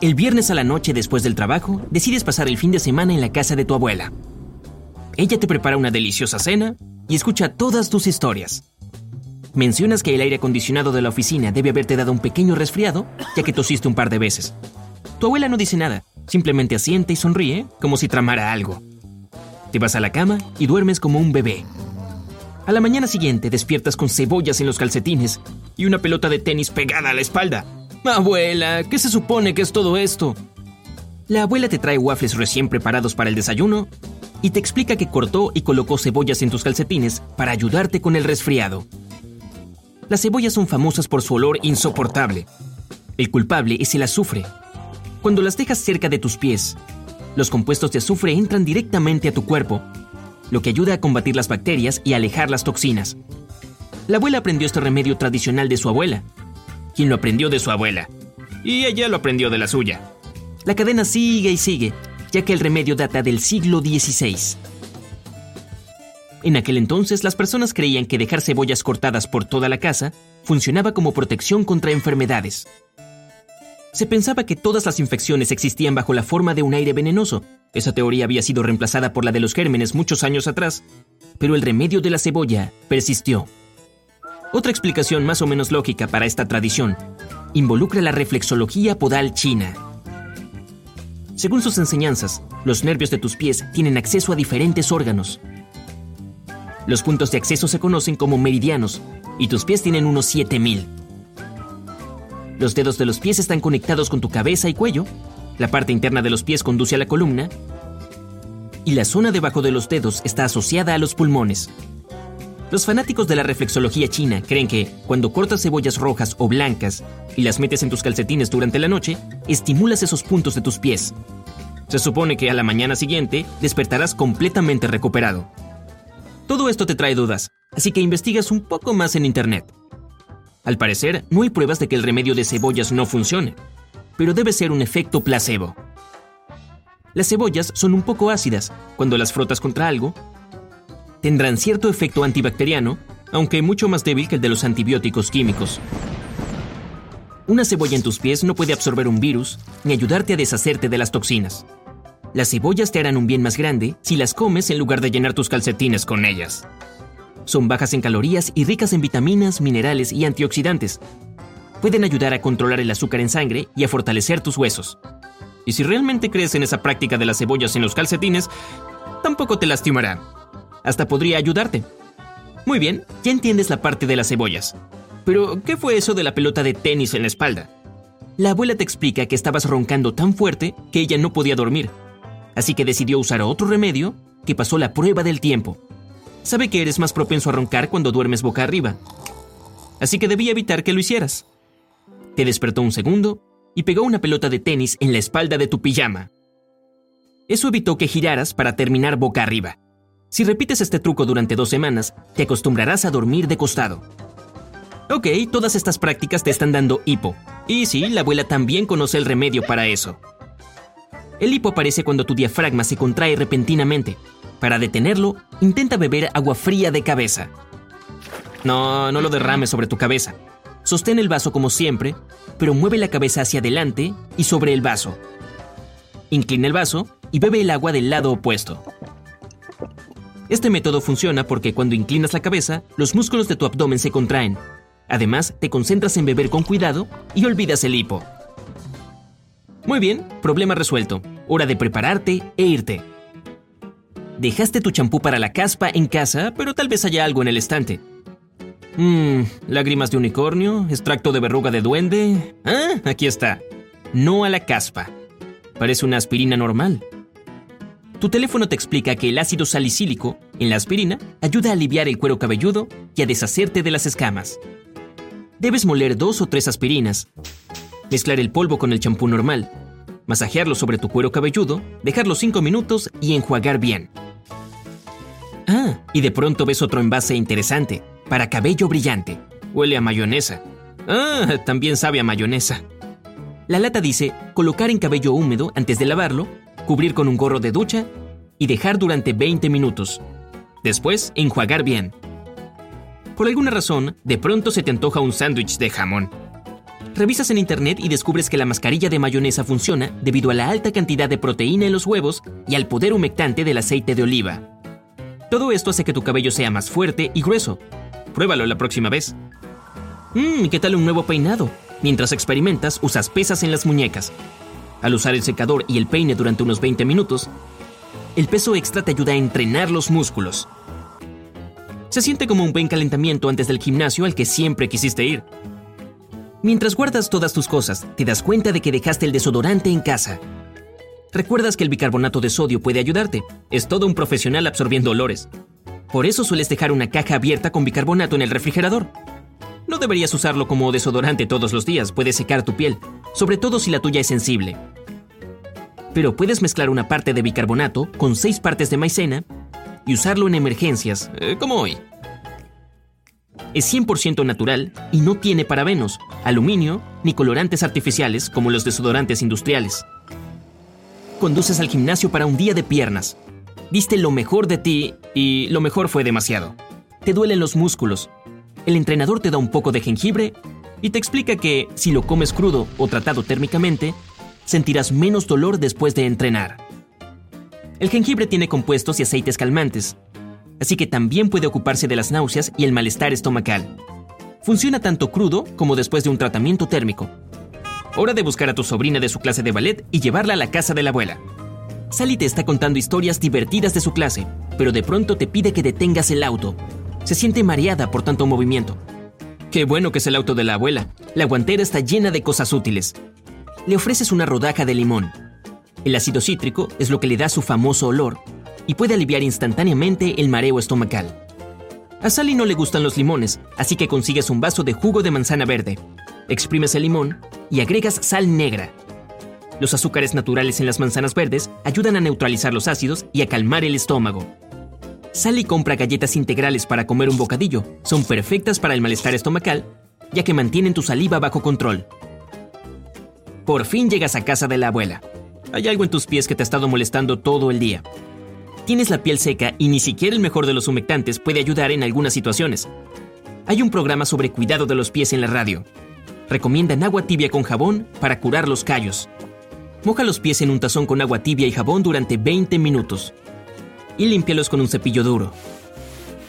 El viernes a la noche después del trabajo, decides pasar el fin de semana en la casa de tu abuela. Ella te prepara una deliciosa cena y escucha todas tus historias. Mencionas que el aire acondicionado de la oficina debe haberte dado un pequeño resfriado, ya que tosiste un par de veces. Tu abuela no dice nada, simplemente asiente y sonríe como si tramara algo. Te vas a la cama y duermes como un bebé. A la mañana siguiente despiertas con cebollas en los calcetines y una pelota de tenis pegada a la espalda. Abuela, ¿qué se supone que es todo esto? La abuela te trae waffles recién preparados para el desayuno y te explica que cortó y colocó cebollas en tus calcetines para ayudarte con el resfriado. Las cebollas son famosas por su olor insoportable. El culpable es el azufre. Cuando las dejas cerca de tus pies, los compuestos de azufre entran directamente a tu cuerpo, lo que ayuda a combatir las bacterias y alejar las toxinas. La abuela aprendió este remedio tradicional de su abuela, quien lo aprendió de su abuela, y ella lo aprendió de la suya. La cadena sigue y sigue, ya que el remedio data del siglo XVI. En aquel entonces las personas creían que dejar cebollas cortadas por toda la casa funcionaba como protección contra enfermedades. Se pensaba que todas las infecciones existían bajo la forma de un aire venenoso. Esa teoría había sido reemplazada por la de los gérmenes muchos años atrás, pero el remedio de la cebolla persistió. Otra explicación más o menos lógica para esta tradición involucra la reflexología podal china. Según sus enseñanzas, los nervios de tus pies tienen acceso a diferentes órganos, los puntos de acceso se conocen como meridianos y tus pies tienen unos 7000. Los dedos de los pies están conectados con tu cabeza y cuello. La parte interna de los pies conduce a la columna. Y la zona debajo de los dedos está asociada a los pulmones. Los fanáticos de la reflexología china creen que, cuando cortas cebollas rojas o blancas y las metes en tus calcetines durante la noche, estimulas esos puntos de tus pies. Se supone que a la mañana siguiente despertarás completamente recuperado. Todo esto te trae dudas, así que investigas un poco más en Internet. Al parecer, no hay pruebas de que el remedio de cebollas no funcione, pero debe ser un efecto placebo. Las cebollas son un poco ácidas. Cuando las frotas contra algo, tendrán cierto efecto antibacteriano, aunque mucho más débil que el de los antibióticos químicos. Una cebolla en tus pies no puede absorber un virus ni ayudarte a deshacerte de las toxinas. Las cebollas te harán un bien más grande si las comes en lugar de llenar tus calcetines con ellas. Son bajas en calorías y ricas en vitaminas, minerales y antioxidantes. Pueden ayudar a controlar el azúcar en sangre y a fortalecer tus huesos. Y si realmente crees en esa práctica de las cebollas en los calcetines, tampoco te lastimará. Hasta podría ayudarte. Muy bien, ya entiendes la parte de las cebollas. Pero, ¿qué fue eso de la pelota de tenis en la espalda? La abuela te explica que estabas roncando tan fuerte que ella no podía dormir así que decidió usar otro remedio que pasó la prueba del tiempo. Sabe que eres más propenso a roncar cuando duermes boca arriba, así que debía evitar que lo hicieras. Te despertó un segundo y pegó una pelota de tenis en la espalda de tu pijama. Eso evitó que giraras para terminar boca arriba. Si repites este truco durante dos semanas, te acostumbrarás a dormir de costado. Ok, todas estas prácticas te están dando hipo. Y sí, la abuela también conoce el remedio para eso. El hipo aparece cuando tu diafragma se contrae repentinamente. Para detenerlo, intenta beber agua fría de cabeza. No, no lo derrames sobre tu cabeza. Sostén el vaso como siempre, pero mueve la cabeza hacia adelante y sobre el vaso. Inclina el vaso y bebe el agua del lado opuesto. Este método funciona porque cuando inclinas la cabeza, los músculos de tu abdomen se contraen. Además, te concentras en beber con cuidado y olvidas el hipo. Muy bien, problema resuelto. Hora de prepararte e irte. Dejaste tu champú para la caspa en casa, pero tal vez haya algo en el estante. Mmm, lágrimas de unicornio, extracto de verruga de duende. Ah, aquí está. No a la caspa. Parece una aspirina normal. Tu teléfono te explica que el ácido salicílico en la aspirina ayuda a aliviar el cuero cabelludo y a deshacerte de las escamas. Debes moler dos o tres aspirinas, mezclar el polvo con el champú normal, masajearlo sobre tu cuero cabelludo, dejarlo 5 minutos y enjuagar bien. Ah, y de pronto ves otro envase interesante, para cabello brillante. Huele a mayonesa. Ah, también sabe a mayonesa. La lata dice colocar en cabello húmedo antes de lavarlo, cubrir con un gorro de ducha y dejar durante 20 minutos. Después, enjuagar bien. Por alguna razón, de pronto se te antoja un sándwich de jamón. Revisas en internet y descubres que la mascarilla de mayonesa funciona debido a la alta cantidad de proteína en los huevos y al poder humectante del aceite de oliva. Todo esto hace que tu cabello sea más fuerte y grueso. Pruébalo la próxima vez. Mmm, ¿qué tal un nuevo peinado? Mientras experimentas, usas pesas en las muñecas. Al usar el secador y el peine durante unos 20 minutos, el peso extra te ayuda a entrenar los músculos. Se siente como un buen calentamiento antes del gimnasio al que siempre quisiste ir. Mientras guardas todas tus cosas, te das cuenta de que dejaste el desodorante en casa. Recuerdas que el bicarbonato de sodio puede ayudarte. Es todo un profesional absorbiendo olores. Por eso sueles dejar una caja abierta con bicarbonato en el refrigerador. No deberías usarlo como desodorante todos los días, puede secar tu piel, sobre todo si la tuya es sensible. Pero puedes mezclar una parte de bicarbonato con seis partes de maicena y usarlo en emergencias, eh, como hoy. Es 100% natural y no tiene parabenos, aluminio ni colorantes artificiales como los desodorantes industriales. Conduces al gimnasio para un día de piernas. Diste lo mejor de ti y lo mejor fue demasiado. Te duelen los músculos. El entrenador te da un poco de jengibre y te explica que si lo comes crudo o tratado térmicamente, sentirás menos dolor después de entrenar. El jengibre tiene compuestos y aceites calmantes, así que también puede ocuparse de las náuseas y el malestar estomacal. Funciona tanto crudo como después de un tratamiento térmico. Hora de buscar a tu sobrina de su clase de ballet y llevarla a la casa de la abuela. Sally te está contando historias divertidas de su clase, pero de pronto te pide que detengas el auto. Se siente mareada por tanto movimiento. Qué bueno que es el auto de la abuela. La guantera está llena de cosas útiles. Le ofreces una rodaja de limón. El ácido cítrico es lo que le da su famoso olor y puede aliviar instantáneamente el mareo estomacal. A Sally no le gustan los limones, así que consigues un vaso de jugo de manzana verde. Exprimes el limón y agregas sal negra. Los azúcares naturales en las manzanas verdes ayudan a neutralizar los ácidos y a calmar el estómago. Sally compra galletas integrales para comer un bocadillo. Son perfectas para el malestar estomacal, ya que mantienen tu saliva bajo control. Por fin llegas a casa de la abuela. Hay algo en tus pies que te ha estado molestando todo el día. Tienes la piel seca y ni siquiera el mejor de los humectantes puede ayudar en algunas situaciones. Hay un programa sobre cuidado de los pies en la radio. Recomiendan agua tibia con jabón para curar los callos. Moja los pies en un tazón con agua tibia y jabón durante 20 minutos. Y límpialos con un cepillo duro.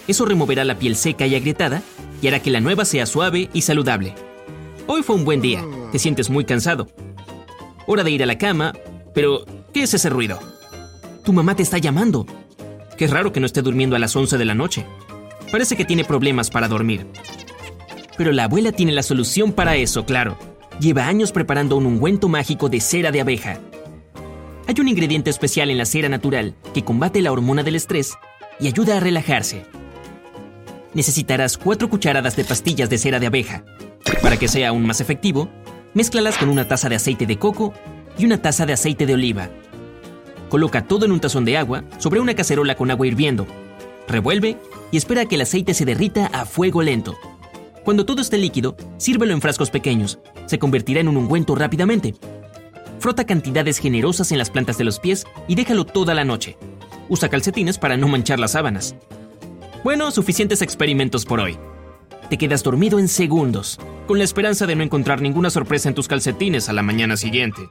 Eso removerá la piel seca y agrietada y hará que la nueva sea suave y saludable. Hoy fue un buen día. Te sientes muy cansado. Hora de ir a la cama, pero ¿qué es ese ruido? Tu mamá te está llamando. Qué raro que no esté durmiendo a las 11 de la noche. Parece que tiene problemas para dormir. Pero la abuela tiene la solución para eso, claro. Lleva años preparando un ungüento mágico de cera de abeja. Hay un ingrediente especial en la cera natural que combate la hormona del estrés y ayuda a relajarse. Necesitarás 4 cucharadas de pastillas de cera de abeja. Para que sea aún más efectivo, mézclalas con una taza de aceite de coco y una taza de aceite de oliva. Coloca todo en un tazón de agua sobre una cacerola con agua hirviendo. Revuelve y espera a que el aceite se derrita a fuego lento. Cuando todo esté líquido, sírvelo en frascos pequeños. Se convertirá en un ungüento rápidamente. Frota cantidades generosas en las plantas de los pies y déjalo toda la noche. Usa calcetines para no manchar las sábanas. Bueno, suficientes experimentos por hoy. Te quedas dormido en segundos, con la esperanza de no encontrar ninguna sorpresa en tus calcetines a la mañana siguiente.